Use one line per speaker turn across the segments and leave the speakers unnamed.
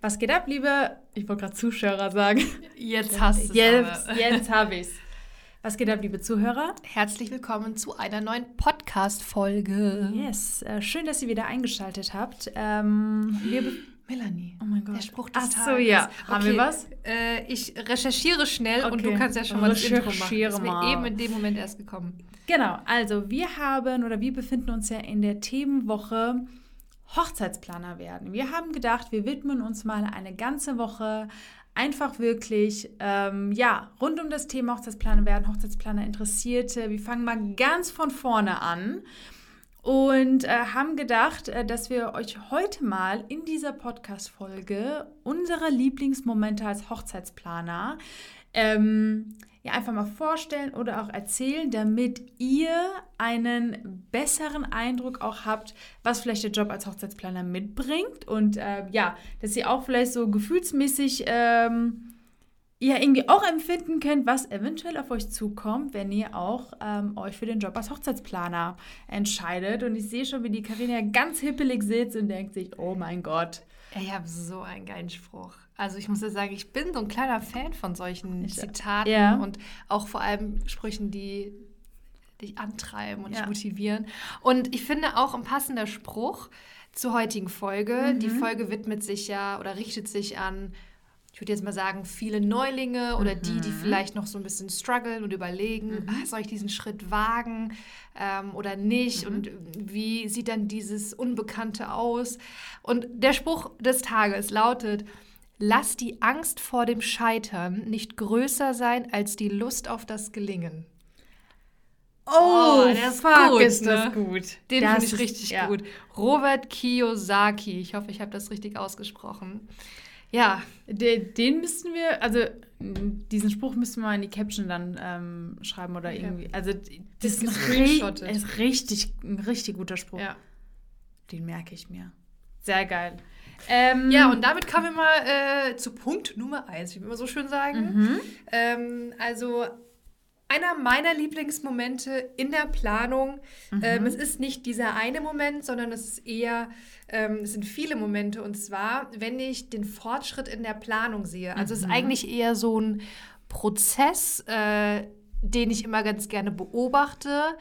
Was geht ab, liebe, ich wollte gerade Zuschauer sagen.
Jetzt hast du es.
Jetzt, jetzt habe ich es. Was geht ab, liebe Zuhörer?
Herzlich willkommen zu einer neuen Podcast-Folge.
Yes, äh, schön, dass ihr wieder eingeschaltet habt. Ähm,
Melanie.
oh mein Gott.
Der Spruch des
Ach so,
Tages.
ja. Haben wir was?
Äh, ich recherchiere schnell und
Okay.
du kannst ja schon mal das Intro machen. Das ist mir eben in dem Moment erst gekommen.
Genau, also wir haben oder wir befinden uns ja in der Themenwoche Hochzeitsplaner werden. Wir haben gedacht, wir widmen uns mal eine ganze Woche einfach wirklich, ähm, ja, rund um das Thema Hochzeitsplaner werden, Hochzeitsplaner Interessierte. Wir fangen mal ganz von vorne an und äh, haben gedacht, äh, dass wir euch heute mal in dieser Podcast-Folge unsere Lieblingsmomente als Hochzeitsplaner ähm, ja, einfach mal vorstellen oder auch erzählen, damit ihr einen besseren Eindruck auch habt, was vielleicht der Job als Hochzeitsplaner mitbringt und äh, ja, dass ihr auch vielleicht so gefühlsmäßig ähm, ja irgendwie auch empfinden könnt, was eventuell auf euch zukommt, wenn ihr auch ähm, euch für den Job als Hochzeitsplaner entscheidet. Und ich sehe schon, wie die Karina ganz hippelig sitzt und denkt sich, oh mein Gott.
Ich habe so einen geilen Spruch. Also ich muss ja sagen, ich bin so ein kleiner Fan von solchen
Ich-
Zitaten
ja.
und auch vor allem Sprüchen, die dich antreiben und
Ja.
dich motivieren. Und ich finde auch ein passender Spruch zur heutigen Folge.
Mhm.
Die Folge widmet sich ja oder richtet sich an, ich würde jetzt mal sagen, viele Neulinge oder die,
Mhm.
die vielleicht noch so ein bisschen strugglen und überlegen, ah, soll ich diesen Schritt wagen ähm, oder nicht
Mhm.
und wie sieht dann dieses Unbekannte aus. Und der Spruch des Tages lautet, lass die Angst vor dem Scheitern nicht größer sein als die Lust auf das Gelingen.
Oh,
der ist
fuck,
gut,
ist das
ne?
gut.
Den
Das
finde ich
ist-
richtig
ja.
gut. Robert Kiyosaki. Ich hoffe, ich habe das richtig ausgesprochen. Ja,
Den, den müssten wir, also diesen Spruch müssten wir in die Caption dann ähm, schreiben oder
Okay.
irgendwie. Also das
Das
ist ri- ist richtig, ein richtig guter Spruch.
ja.
Den merke ich mir. Sehr geil. Ähm,
Ja, und damit kommen wir mal äh, zu Punkt Nummer eins, wie wir immer so schön sagen.
Mhm.
Ähm, also einer meiner Lieblingsmomente in der Planung.
Mhm.
Ähm, es ist nicht dieser eine Moment, sondern es ist eher, ähm, es sind viele Momente. Und zwar, wenn ich den Fortschritt in der Planung sehe. Also es ist eigentlich eher so ein Prozess, äh, den ich immer ganz gerne beobachte.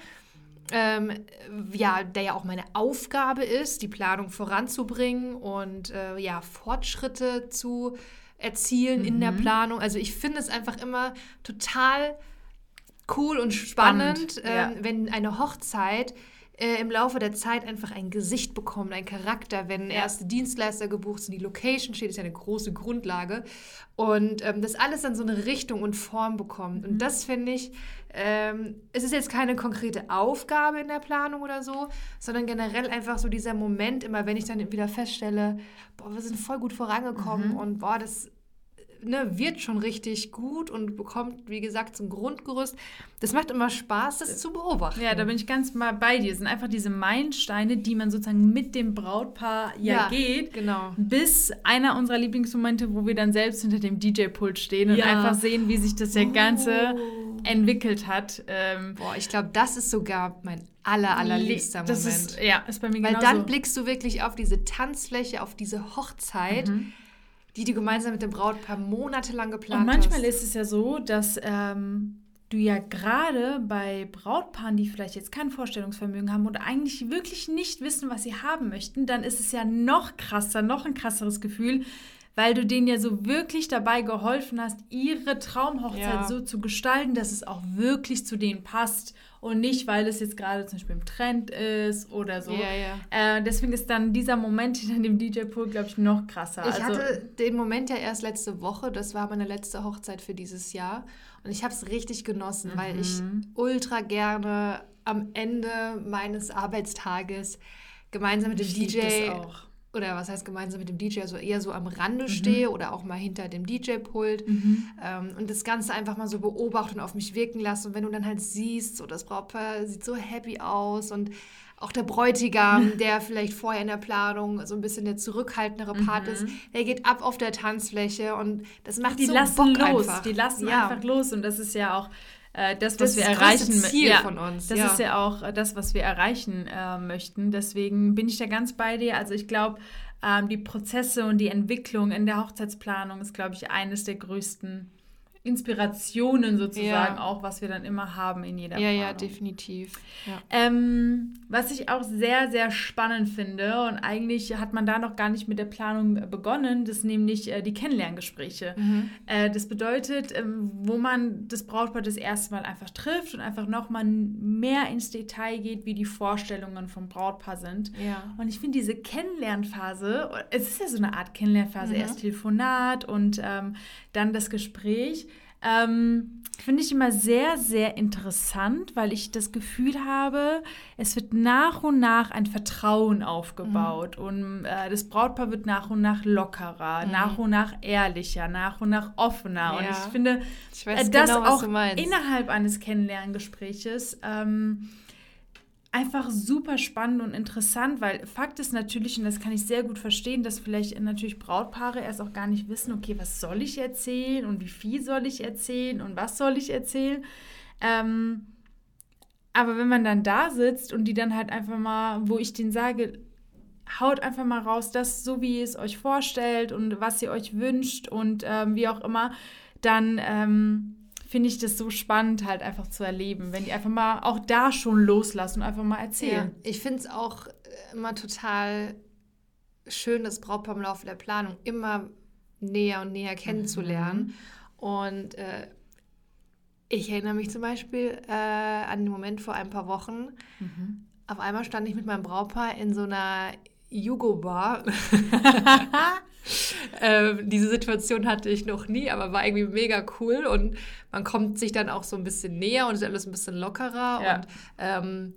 Ähm, ja, der ja auch meine Aufgabe ist, die Planung voranzubringen und äh, ja, Fortschritte zu erzielen in der Planung. Also ich finde es einfach immer total cool und spannend,
Spannend,
ähm,
ja.
wenn eine Hochzeit äh, im Laufe der Zeit einfach ein Gesicht bekommt, ein Charakter, wenn
Ja.
erste Dienstleister gebucht sind, die Location steht, ist ja eine große Grundlage und ähm, das alles dann so eine Richtung und Form bekommt.
Mhm.
Und das finde ich, ähm, es ist jetzt keine konkrete Aufgabe in der Planung oder so, sondern generell einfach so dieser Moment, immer wenn ich dann wieder feststelle, boah, wir sind voll gut vorangekommen
Mhm.
und boah, das ne, wird schon richtig gut und bekommt, wie gesagt, so ein Grundgerüst. Das macht immer Spaß, das zu beobachten.
Ja, da bin ich ganz mal bei dir. Es sind einfach diese Meilensteine, die man sozusagen mit dem Brautpaar ja,
Ja,
geht.
Genau.
Bis einer unserer Lieblingsmomente, wo wir dann selbst hinter dem DJ-Pult stehen und
Ja.
einfach sehen, wie sich das ja Ganze
Oh.
entwickelt hat. Ähm,
Boah, ich glaube, das ist sogar mein aller, allerliebster
das
Moment.
Ist, ja, ist bei mir
Weil
genauso.
dann blickst du wirklich auf diese Tanzfläche, auf diese Hochzeit,
Mhm.
Die du gemeinsam mit dem Brautpaar monatelang geplant
Und manchmal
hast.
ist es ja so, dass ähm, du ja gerade bei Brautpaaren, die vielleicht jetzt kein Vorstellungsvermögen haben oder eigentlich wirklich nicht wissen, was sie haben möchten, dann ist es ja noch krasser, noch ein krasseres Gefühl, weil du denen ja so wirklich dabei geholfen hast, ihre Traumhochzeit
Ja.
so zu gestalten, dass es auch wirklich zu denen passt und nicht, weil es jetzt gerade zum Beispiel im Trend ist oder so.
Ja, ja.
Äh, deswegen ist dann dieser Moment hinter dem DJ-Pool, glaube ich, noch krasser.
Ich
also,
hatte den Moment ja erst letzte Woche. Das war meine letzte Hochzeit für dieses Jahr. Und ich habe es richtig genossen, weil ich
Mhm.
ultra gerne am Ende meines Arbeitstages gemeinsam mit dem
ich
DJ. Oder was heißt gemeinsam mit dem DJ, also eher so am
Mhm.
Rande stehe oder auch mal hinter dem DJ-Pult ähm, und das Ganze einfach mal so beobachten und auf mich wirken lassen. Und wenn du dann halt siehst, so das Brautpaar sieht so happy aus und auch der Bräutigam, der vielleicht vorher in der Planung so ein bisschen der zurückhaltendere Part ist, der geht ab auf der Tanzfläche und das macht
die
so
lassen
Bock
los,
einfach.
die lassen
ja.
einfach los und das ist ja auch das,
Das
was wir
ist das größte
erreichen mö-
Ziel
ja,
von uns,
Das
ja.
ist ja auch äh, das, was wir erreichen äh, möchten. Deswegen bin ich da ganz bei dir. Also ich glaube, ähm, die Prozesse und die Entwicklung in der Hochzeitsplanung ist, glaube ich, eines der größten Inspirationen sozusagen ja. auch, was wir dann immer haben in jeder
Ja, Planung. ja, definitiv. Ja.
Ähm, was ich auch sehr, sehr spannend finde und eigentlich hat man da noch gar nicht mit der Planung begonnen, das ist nämlich äh, die Kennenlerngespräche. Mhm. Äh, das bedeutet, ähm, wo man das Brautpaar das erste Mal einfach trifft und einfach nochmal mehr ins Detail geht, wie die Vorstellungen vom Brautpaar sind.
Ja.
Und ich finde diese Kennenlernphase, es ist ja so eine Art Kennenlernphase, mhm. erst Telefonat und ähm, dann das Gespräch. Ähm, Finde ich immer sehr, sehr interessant, weil ich das Gefühl habe, es wird nach und nach ein Vertrauen aufgebaut mhm. und äh, das Brautpaar wird nach und nach lockerer, mhm. nach und nach ehrlicher, nach und nach offener. Ja. Und ich finde, ich äh, das genau, auch innerhalb eines Kennenlerngespräches ähm, einfach super spannend und interessant, weil Fakt ist natürlich, und das kann ich sehr gut verstehen, dass vielleicht natürlich Brautpaare erst auch gar nicht wissen, okay, was soll ich erzählen und wie viel soll ich erzählen und was soll ich erzählen. Ähm, aber wenn man dann da sitzt und die dann halt einfach mal, wo ich denen sage, haut einfach mal raus, das so, wie ihr es euch vorstellt und was ihr euch wünscht und ähm, wie auch immer, dann ähm, finde ich das so spannend, halt einfach zu erleben, wenn die einfach mal auch da schon loslassen und einfach mal erzählen.
Ja, ich finde es auch äh, immer total schön, das Brautpaar im Laufe der Planung immer näher und näher kennenzulernen. Mhm. Und äh, ich erinnere mich zum Beispiel äh, an den Moment vor ein paar Wochen. Mhm. Auf einmal stand ich mit meinem Brautpaar in so einer Jugo-Bar. ähm, diese Situation hatte ich noch nie, aber war irgendwie mega cool und man kommt sich dann auch so ein bisschen näher und ist alles ein bisschen lockerer ja. und ähm,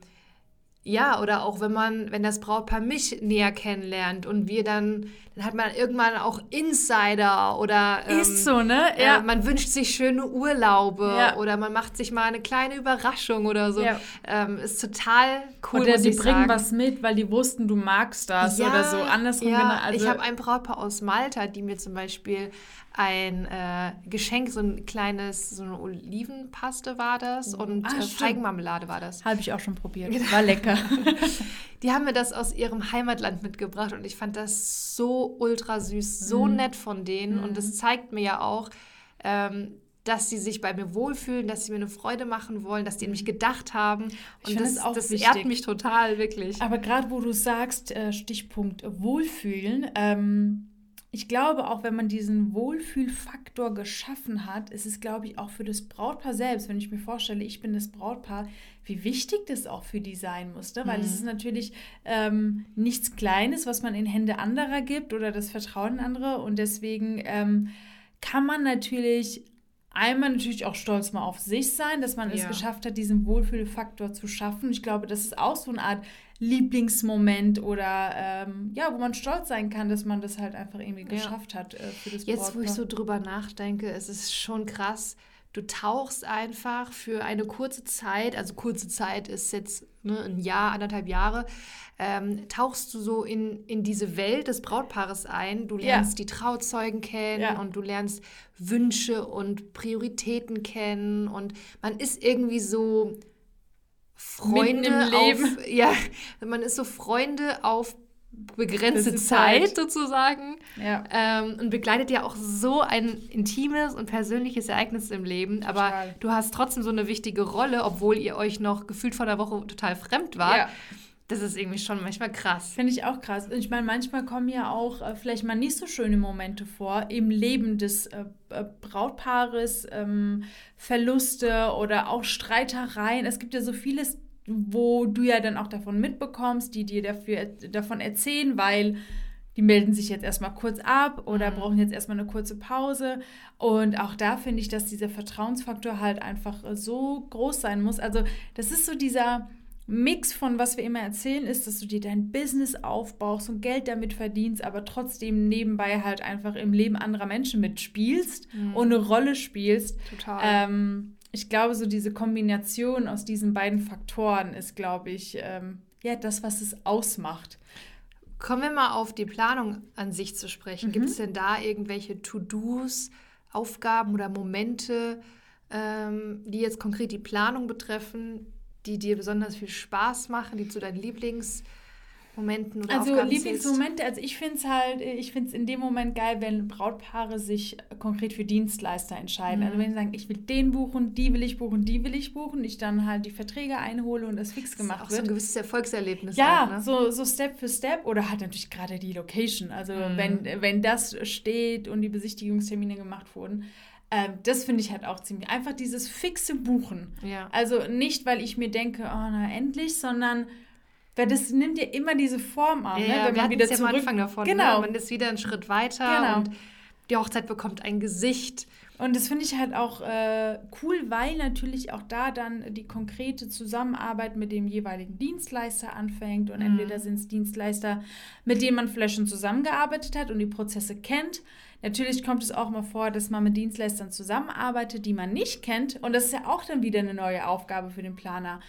ja, oder auch wenn man, wenn das Brautpaar mich näher kennenlernt und wir dann, dann hat man irgendwann auch Insider oder
ähm, ist so, ne? Ja.
Äh, man wünscht sich schöne Urlaube ja. oder man macht sich mal eine kleine Überraschung oder so. Ja. Ähm, ist total cool.
Oder sie bringen sagen. was mit, weil die wussten, du magst das ja, oder so. Andersrum
ja, genau. Also ich habe ein Brautpaar aus Malta, die mir zum Beispiel ein äh, Geschenk, so ein kleines, so eine Olivenpaste war das oh. und ah, äh, Feigenmarmelade war das.
Habe ich auch schon probiert. Genau. War lecker.
Die haben mir das aus ihrem Heimatland mitgebracht und ich fand das so ultra süß, so mhm. nett von denen. Mhm. Und das zeigt mir ja auch, ähm, dass sie sich bei mir wohlfühlen, dass sie mir eine Freude machen wollen, dass die an mich gedacht haben. Und das, das, das ehrt mich total, wirklich.
Aber gerade wo du sagst, äh, Stichpunkt Wohlfühlen, ähm, ich glaube, auch wenn man diesen Wohlfühlfaktor geschaffen hat, ist es, glaube ich, auch für das Brautpaar selbst, wenn ich mir vorstelle, ich bin das Brautpaar, wie wichtig das auch für die sein muss. Ne? Weil mhm. es ist natürlich ähm, nichts Kleines, was man in Hände anderer gibt oder das Vertrauen in andere. Und deswegen ähm, kann man natürlich einmal natürlich auch stolz mal auf sich sein, dass man ja. es geschafft hat, diesen Wohlfühlfaktor zu schaffen. Ich glaube, das ist auch so eine Art Lieblingsmoment oder ähm, ja, wo man stolz sein kann, dass man das halt einfach irgendwie geschafft hat äh,
für das Jetzt, Brautpaar. wo ich so drüber nachdenke, es ist schon krass. Du tauchst einfach für eine kurze Zeit, also kurze Zeit ist jetzt ne, ein Jahr, anderthalb Jahre, ähm, tauchst du so in, in diese Welt des Brautpaares ein. Du lernst ja. die Trauzeugen kennen ja. und du lernst Wünsche und Prioritäten kennen und man ist irgendwie so Freunde im Leben. Auf, ja, man ist so Freunde auf begrenzte Zeit, Zeit, sozusagen.
Ja.
Ähm, und begleitet ja auch so ein intimes und persönliches Ereignis im Leben. Aber total. du hast trotzdem so eine wichtige Rolle, obwohl ihr euch noch gefühlt vor der Woche total fremd wart. Ja. Das ist irgendwie schon manchmal krass.
Finde ich auch krass. Ich meine, manchmal kommen ja auch äh, vielleicht mal nicht so schöne Momente vor im Leben des äh, äh, Brautpaares, ähm, Verluste oder auch Streitereien. Es gibt ja so vieles, wo du ja dann auch davon mitbekommst, die dir dafür, davon erzählen, weil die melden sich jetzt erstmal kurz ab oder mhm. brauchen jetzt erstmal eine kurze Pause. Und auch da finde ich, dass dieser Vertrauensfaktor halt einfach äh, so groß sein muss. Also, das ist so dieser Mix von was wir immer erzählen, ist, dass du dir dein Business aufbaust und Geld damit verdienst, aber trotzdem nebenbei halt einfach im Leben anderer Menschen mitspielst mhm. und eine Rolle spielst.
Total.
Ähm, ich glaube, so diese Kombination aus diesen beiden Faktoren ist, glaube ich, ähm, ja, das, was es ausmacht.
Kommen wir mal auf die Planung an sich zu sprechen. Mhm. Gibt es denn da irgendwelche To-Dos, Aufgaben oder Momente, ähm, die jetzt konkret die Planung betreffen, die dir besonders viel Spaß machen, die zu deinen Lieblingsmomenten Lieblingsmomenten oder
Also
Aufgaben
Lieblingsmomente, also ich finde es halt, ich finde es in dem Moment geil, wenn Brautpaare sich konkret für Dienstleister entscheiden. Also
Mhm.
wenn sie sagen, ich will den buchen, die will ich buchen, die will ich buchen, ich dann halt die Verträge einhole und das fix
zählst.
gemacht
auch so
wird.
ein gewisses Erfolgserlebnis.
Ja,
auch, ne?
so, so Step für Step oder halt natürlich gerade die Location. Also
Mhm.
wenn, wenn das steht und die Besichtigungstermine gemacht wurden, ähm, das finde ich halt auch ziemlich. Einfach dieses fixe Buchen.
ja.
Also nicht, weil ich mir denke, oh na endlich, sondern weil das nimmt ja immer diese Form an,
Ja,
ne?
ja,
wenn
wir
man wieder
ja
zurück.
am Anfang davon.
Genau.
Ne? Man ist wieder einen Schritt weiter
Genau.
und die Hochzeit bekommt ein Gesicht.
Und das finde ich halt auch äh, cool, weil natürlich auch da dann die konkrete Zusammenarbeit mit dem jeweiligen Dienstleister anfängt. Und
Mhm.
entweder sind es Dienstleister, mit denen man vielleicht schon zusammengearbeitet hat und die Prozesse kennt. Natürlich kommt es auch mal vor, dass man mit Dienstleistern zusammenarbeitet, die man nicht kennt. Und das ist ja auch dann wieder eine neue Aufgabe für den Planer,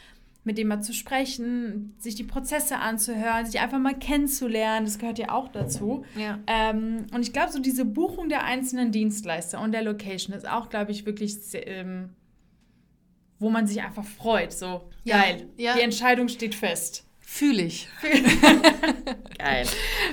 mit dem mal zu sprechen, sich die Prozesse anzuhören, sich einfach mal kennenzulernen. Das gehört ja auch dazu.
Ja.
Ähm, und ich glaube, so diese Buchung der einzelnen Dienstleister und der Location ist auch, glaube ich, wirklich, ähm, wo man sich einfach freut. So,
Ja,
geil.
ja.
Die Entscheidung steht fest.
Fühle ich.
Geil.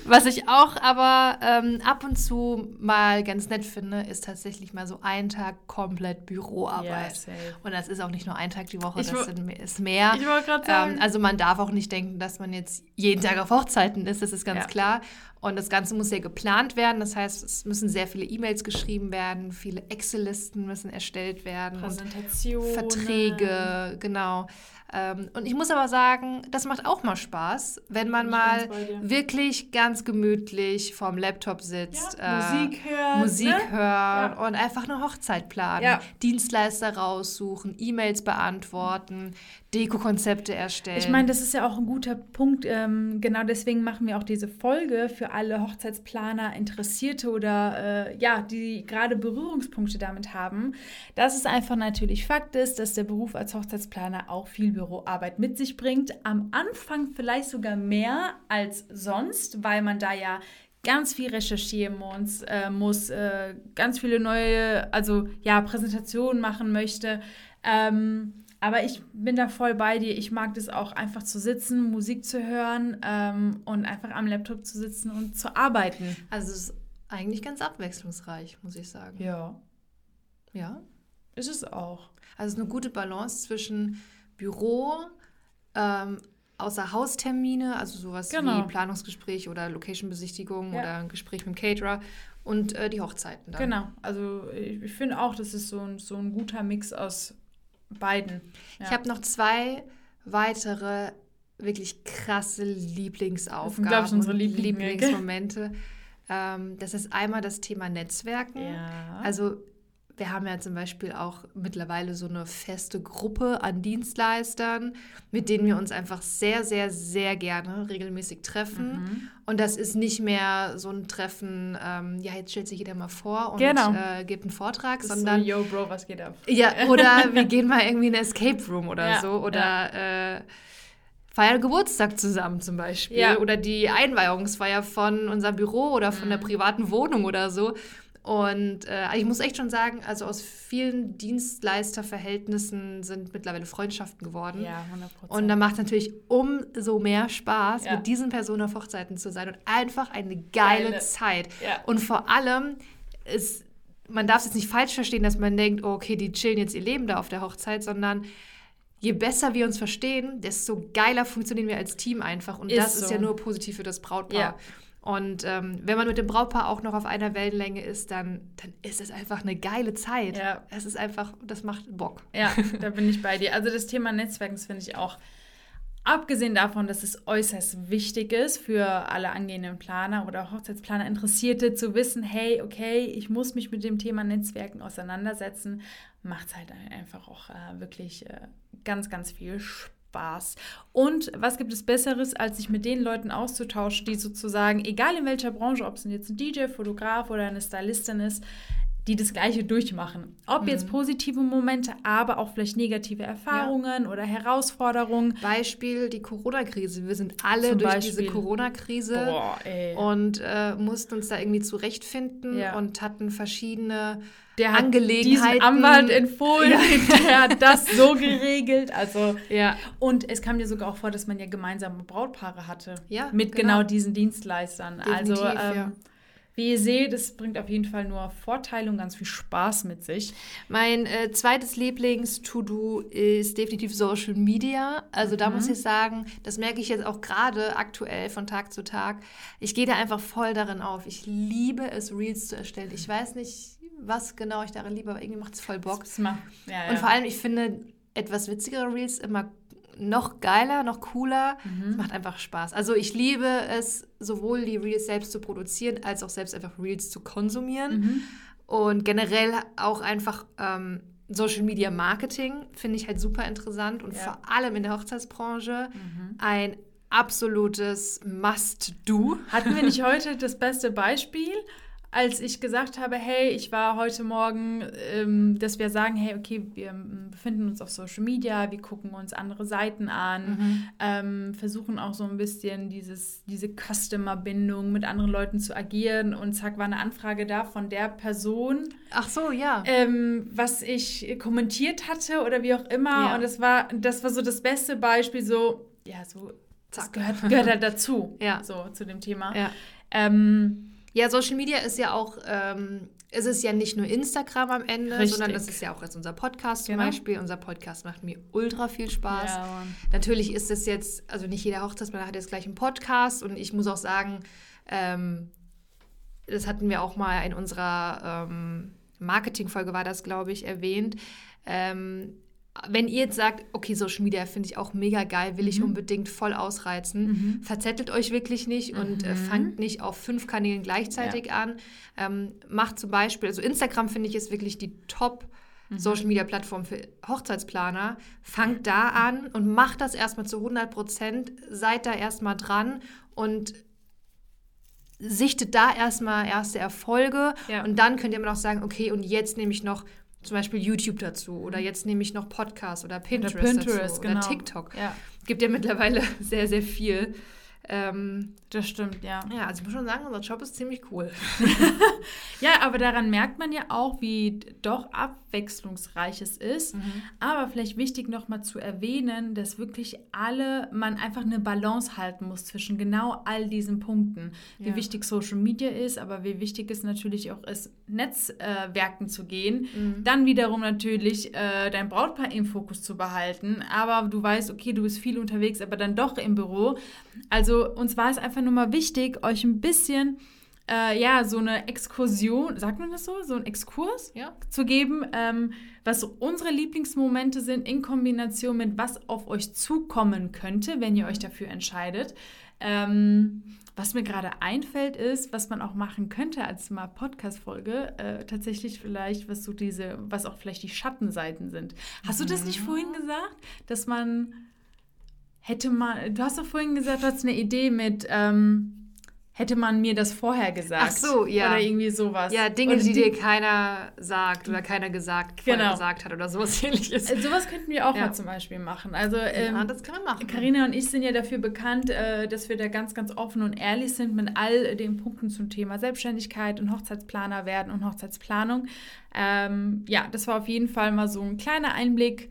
Was ich auch aber ähm, ab und zu mal ganz nett finde, ist tatsächlich mal so ein Tag komplett Büroarbeit.
safe.
und das ist auch nicht nur ein Tag die Woche,
Ich
das sind, ist mehr.
Ich wollte gerade sagen.
Ähm, also man darf auch nicht denken, dass man jetzt jeden Tag auf Hochzeiten ist, das ist ganz
Ja.
klar. Und das Ganze muss ja geplant werden. Das heißt, es müssen sehr viele E-Mails geschrieben werden, viele Excel-Listen müssen erstellt werden. und
Präsentation.
Verträge, genau. Ähm, und ich muss aber sagen, das macht auch mal Spaß, wenn man
ich
mal wirklich ganz gemütlich vorm Laptop sitzt,
Ja,
äh,
Musik hören.
Musik
ne?
hören
Ja.
und einfach eine Hochzeit planen,
Ja.
Dienstleister raussuchen, E-Mails beantworten, Deko-Konzepte erstellen.
Ich meine, das ist ja auch ein guter Punkt. Ähm, genau deswegen machen wir auch diese Folge für alle Hochzeitsplaner, Interessierte oder äh, ja, die gerade Berührungspunkte damit haben. Dass es einfach natürlich Fakt ist, dass der Beruf als Hochzeitsplaner auch viel Büroarbeit mit sich bringt. Am Anfang vielleicht sogar mehr als sonst, weil man da ja ganz viel recherchieren muss, äh, muss äh, ganz viele neue, also ja, Präsentationen machen möchte. Ähm, aber ich bin da voll bei dir. Ich mag das auch einfach zu sitzen, Musik zu hören ähm, und einfach am Laptop zu sitzen und zu arbeiten.
also es ist eigentlich ganz abwechslungsreich, muss ich sagen.
Ja,
Ja.
ist es auch.
Also es ist eine gute Balance zwischen Büro, ähm, außer Haustermine, also sowas
Genau.
wie Planungsgespräch oder Location-Besichtigung
Ja.
oder ein Gespräch mit dem Caterer und äh, die Hochzeiten dann.
Genau. Also ich, ich finde auch, das ist so ein, so ein guter Mix aus beiden. Ja.
Ich habe noch zwei weitere wirklich krasse Lieblingsaufgaben,
glaub ich, unsere gell?
Lieblingsmomente. ähm, das ist einmal das Thema Netzwerken.
ja.
Also wir haben ja zum Beispiel auch mittlerweile so eine feste Gruppe an Dienstleistern, mit denen wir uns einfach sehr, sehr, sehr gerne regelmäßig treffen.
Mhm.
Und das ist nicht mehr so ein Treffen, ähm, ja, jetzt stellt sich jeder mal vor und
Genau.
äh, gibt einen Vortrag,
Das ist
sondern
so, yo, Bro, was geht ab?
ja, oder wir gehen mal irgendwie in eine Escape Room oder
Ja,
so. Oder äh, feiern Geburtstag zusammen zum Beispiel.
Ja.
Oder die Einweihungsfeier von unserem Büro oder von
Mhm.
der privaten Wohnung oder so. Und äh, ich muss echt schon sagen, also aus vielen Dienstleisterverhältnissen sind mittlerweile Freundschaften geworden.
Ja, 100
Und da macht es natürlich umso mehr Spaß,
Ja.
mit diesen Personen auf Hochzeiten zu sein und einfach eine geile,
Geile.
Zeit.
Ja.
Und vor allem ist, man darf es jetzt nicht falsch verstehen, dass man denkt, oh, okay, die chillen jetzt ihr Leben da auf der Hochzeit, sondern je besser wir uns verstehen, desto geiler funktionieren wir als Team einfach. Und
Ist
das ist
so.
ja nur positiv für das Brautpaar.
Ja.
Und ähm, wenn man mit dem Brautpaar auch noch auf einer Wellenlänge ist, dann, dann ist es einfach eine geile Zeit.
Ja.
Es ist einfach, das macht Bock.
Ja, da bin ich bei dir. Also das Thema Netzwerken, finde ich auch, abgesehen davon, dass es äußerst wichtig ist für alle angehenden Planer oder Hochzeitsplaner Interessierte zu wissen, hey, okay, ich muss mich mit dem Thema Netzwerken auseinandersetzen, macht es halt einfach auch äh, wirklich äh, ganz, ganz viel Spaß. Und was gibt es Besseres, als sich mit den Leuten auszutauschen, die sozusagen, egal in welcher Branche, ob es jetzt ein DJ, Fotograf oder eine Stylistin ist, die das Gleiche durchmachen. Ob mhm. jetzt positive Momente, aber auch vielleicht negative Erfahrungen ja. oder Herausforderungen.
Beispiel die Corona-Krise. Wir sind alle Zum durch Beispiel. diese Corona-Krise und äh, mussten uns da irgendwie zurechtfinden ja. und hatten verschiedene der hat Angelegenheiten.
Anwalt empfohlen, ja. der hat das so geregelt. Also, ja. Und es kam dir sogar auch vor, dass man ja gemeinsame Brautpaare hatte. Ja. Mit genau, genau diesen Dienstleistern. Definitiv, also, ähm, ja. Wie ihr seht, es bringt auf jeden Fall nur Vorteile und ganz viel Spaß mit sich.
Mein äh, zweites Lieblings-To-Do ist definitiv Social Media. Also mhm. da muss ich sagen, das merke ich jetzt auch gerade aktuell von Tag zu Tag. Ich gehe da einfach voll darin auf. Ich liebe es, Reels zu erstellen. Ich weiß nicht, was genau ich darin liebe, aber irgendwie macht es voll Bock. Ja, ja. Und vor allem, ich finde etwas witzigere Reels immer noch geiler, noch cooler. Mhm. Es macht einfach Spaß. Also ich liebe es, sowohl die Reels selbst zu produzieren, als auch selbst einfach Reels zu konsumieren. Mhm. Und generell auch einfach ähm, Social Media Marketing finde ich halt super interessant und ja. vor allem in der Hochzeitsbranche mhm. ein absolutes Must-Do.
Hatten wir nicht heute das beste Beispiel? Als ich gesagt habe, hey, ich war heute Morgen, ähm, dass wir sagen, hey, okay, wir ähm, befinden uns auf Social Media, wir gucken uns andere Seiten an, mhm. ähm, versuchen auch so ein bisschen dieses, diese Customer-Bindung mit anderen Leuten zu agieren und zack, war eine Anfrage da von der Person.
Ach so, ja.
Ähm, was ich kommentiert hatte oder wie auch immer. Ja. Und das war, das war so das beste Beispiel, so, ja, so, das gehört, gehört halt dazu, ja. so zu dem Thema. Ja. Ähm,
ja, Social Media ist ja auch, ähm, es ist ja nicht nur Instagram am Ende, Richtig. sondern es ist ja auch jetzt unser Podcast zum genau. Beispiel. Unser Podcast macht mir ultra viel Spaß. Ja, Natürlich ist es jetzt, also nicht jeder Hochzeitsmann hat jetzt gleich einen Podcast und ich muss auch sagen, ähm, das hatten wir auch mal in unserer ähm, Marketingfolge, war das, glaube ich, erwähnt. Ähm, wenn ihr jetzt sagt, okay, Social Media finde ich auch mega geil, will mhm. ich unbedingt voll ausreizen, mhm. verzettelt euch wirklich nicht mhm. und äh, mhm. fangt nicht auf fünf Kanälen gleichzeitig ja. an. Ähm, macht zum Beispiel, also Instagram finde ich ist wirklich die Top- mhm. Social Media Plattform für Hochzeitsplaner. Fangt da an und macht das erstmal zu 100 Prozent. Seid da erstmal dran und sichtet da erstmal erste Erfolge. Ja. Und dann könnt ihr immer noch sagen, okay, und jetzt nehme ich noch zum Beispiel YouTube dazu oder jetzt nehme ich noch Podcasts oder Pinterest, oder Pinterest dazu genau. oder TikTok. Ja. Gibt ja mittlerweile sehr, sehr viel.
Ähm, das stimmt, ja.
Ja, also ich muss schon sagen, unser Job ist ziemlich cool.
ja, aber daran merkt man ja auch, wie doch abwechslungsreich es ist. Mhm. Aber vielleicht wichtig nochmal zu erwähnen, dass wirklich alle, man einfach eine Balance halten muss zwischen genau all diesen Punkten. Wie ja. wichtig Social Media ist, aber wie wichtig es natürlich auch ist, Netzwerken äh, zu gehen. Mhm. Dann wiederum natürlich äh, dein Brautpaar im Fokus zu behalten. Aber du weißt, okay, du bist viel unterwegs, aber dann doch im Büro. Also uns war es einfach nur mal wichtig, euch ein bisschen äh, ja, so eine Exkursion, sagt man das so, so ein Exkurs ja. zu geben, ähm, was unsere Lieblingsmomente sind in Kombination mit was auf euch zukommen könnte, wenn ihr euch dafür entscheidet. Ähm, was mir gerade einfällt, ist, was man auch machen könnte als mal Podcast-Folge, äh, tatsächlich vielleicht, was so diese, was auch vielleicht die Schattenseiten sind. Hast mhm. du das nicht vorhin gesagt, dass man hätte man, du hast doch vorhin gesagt, du hast eine Idee mit, ähm, hätte man mir das vorher gesagt. Ach
so, ja.
Oder irgendwie sowas.
Ja, Dinge, die, die, dir keiner sagt oder keiner gesagt, genau. gesagt hat oder sowas ähnliches.
Äh, sowas könnten wir auch ja. mal zum Beispiel machen. Also, ähm, ja, das können wir machen. Carina und ich sind ja dafür bekannt, äh, dass wir da ganz, ganz offen und ehrlich sind mit all den Punkten zum Thema Selbstständigkeit und Hochzeitsplaner werden und Hochzeitsplanung. Ähm, ja, das war auf jeden Fall mal so ein kleiner Einblick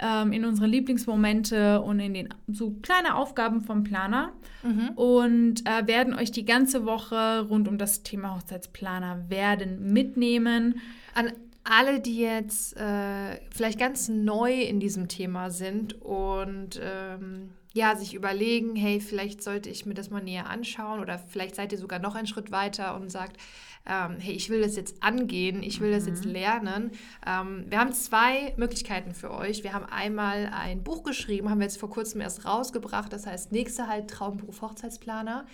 ähm, in unsere Lieblingsmomente und in den so kleine Aufgaben vom Planer mhm. und äh, werden euch die ganze Woche rund um das Thema Hochzeitsplaner werden mitnehmen.
An alle, die jetzt äh, vielleicht ganz neu in diesem Thema sind und ähm, ja, sich überlegen, hey, vielleicht sollte ich mir das mal näher anschauen oder vielleicht seid ihr sogar noch einen Schritt weiter und sagt, ähm, hey, ich will das jetzt angehen, ich will mhm. das jetzt mhm. lernen. Ähm, wir haben zwei Möglichkeiten für euch. Wir haben einmal ein Buch geschrieben, haben wir jetzt vor kurzem erst rausgebracht, das heißt Nächster Halt Traumberuf Hochzeitsplaner.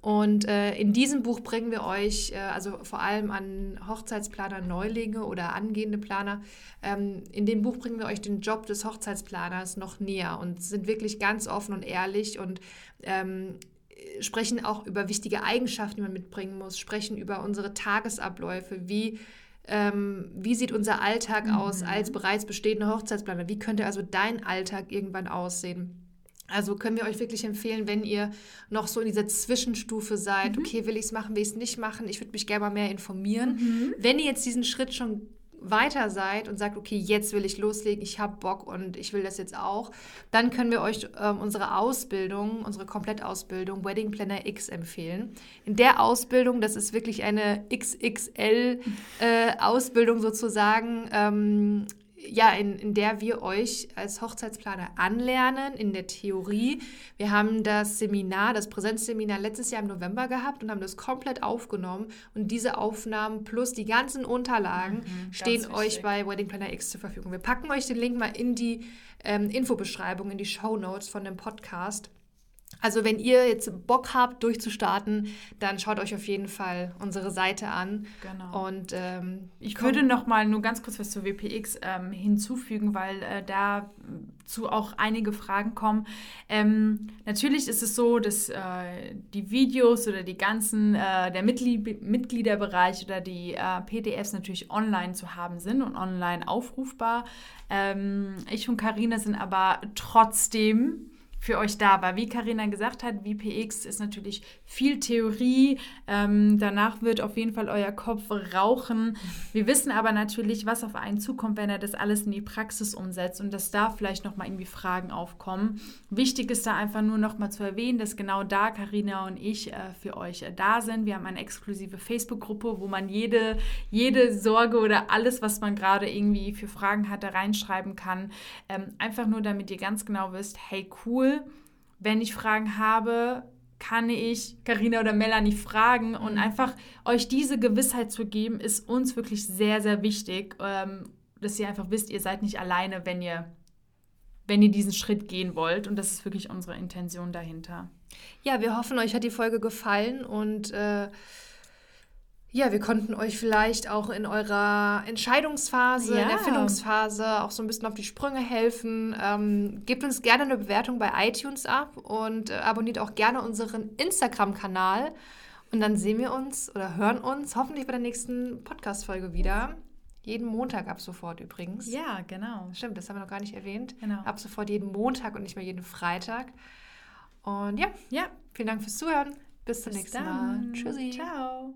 Und äh, in diesem Buch bringen wir euch, äh, also vor allem an Hochzeitsplaner, Neulinge oder angehende Planer, ähm, in dem Buch bringen wir euch den Job des Hochzeitsplaners noch näher und sind wirklich ganz offen und ehrlich und ähm, sprechen auch über wichtige Eigenschaften, die man mitbringen muss, sprechen über unsere Tagesabläufe, wie ähm, wie sieht unser Alltag mhm. aus als bereits bestehende Hochzeitsplaner? Wie könnte also dein Alltag irgendwann aussehen? Also können wir euch wirklich empfehlen, wenn ihr noch so in dieser Zwischenstufe seid, mhm. okay, will ich es machen, will ich es nicht machen, ich würde mich gerne mal mehr informieren. Mhm. Wenn ihr jetzt diesen Schritt schon weiter seid und sagt, okay, jetzt will ich loslegen, ich habe Bock und ich will das jetzt auch, dann können wir euch ähm, unsere Ausbildung, unsere Komplettausbildung Wedding Planner X empfehlen. In der Ausbildung, das ist wirklich eine XXL-Ausbildung äh, sozusagen, ähm, ja, in, in der wir euch als Hochzeitsplaner anlernen, in der Theorie. Wir haben das Seminar, das Präsenzseminar letztes Jahr im November gehabt und haben das komplett aufgenommen. Und diese Aufnahmen plus die ganzen Unterlagen mhm, stehen euch bei Wedding Planner X zur Verfügung. Wir packen euch den Link mal in die ähm, Infobeschreibung, in die Show Notes von dem Podcast. Also wenn ihr jetzt Bock habt, durchzustarten, dann schaut euch auf jeden Fall unsere Seite an. Genau. Und ähm,
ich würde noch mal nur ganz kurz was zu WPX ähm, hinzufügen, weil äh, dazu auch einige Fragen kommen. Ähm, natürlich ist es so, dass äh, die Videos oder die ganzen äh, der Mitglied Mitgliederbereich oder die äh, PDFs natürlich online zu haben sind und online aufrufbar. Ähm, ich und Karina sind aber trotzdem für euch da war. Wie Karina gesagt hat, VPX ist natürlich viel Theorie. Ähm, danach wird auf jeden Fall euer Kopf rauchen. Wir wissen aber natürlich, was auf einen zukommt, wenn er das alles in die Praxis umsetzt und dass da vielleicht noch mal irgendwie Fragen aufkommen. Wichtig ist da einfach nur noch mal zu erwähnen, dass genau da Karina und ich äh, für euch äh, da sind. Wir haben eine exklusive Facebook-Gruppe, wo man jede, jede Sorge oder alles, was man gerade irgendwie für Fragen hat, da reinschreiben kann. Ähm, einfach nur, damit ihr ganz genau wisst, hey cool, wenn ich Fragen habe, kann ich Karina oder Melanie fragen und mhm. einfach euch diese Gewissheit zu geben, ist uns wirklich sehr, sehr wichtig, ähm, dass ihr einfach wisst, ihr seid nicht alleine, wenn ihr, wenn ihr diesen Schritt gehen wollt. Und das ist wirklich unsere Intention dahinter.
Ja, wir hoffen, euch hat die Folge gefallen und äh, ja, wir konnten euch vielleicht auch in eurer Entscheidungsphase, ja. in der Findungsphase auch so ein bisschen auf die Sprünge helfen. Ähm, gebt uns gerne eine Bewertung bei iTunes ab und äh, abonniert auch gerne unseren Instagram-Kanal. Und dann sehen wir uns oder hören uns hoffentlich bei der nächsten Podcast-Folge wieder. Jeden Montag ab sofort übrigens.
Ja, genau.
Stimmt, das haben wir noch gar nicht erwähnt. Genau. Ab sofort jeden Montag und nicht mehr jeden Freitag. Und ja, ja. vielen Dank fürs Zuhören. Bis zum Bis nächsten dann. Mal.
Tschüssi. Ciao.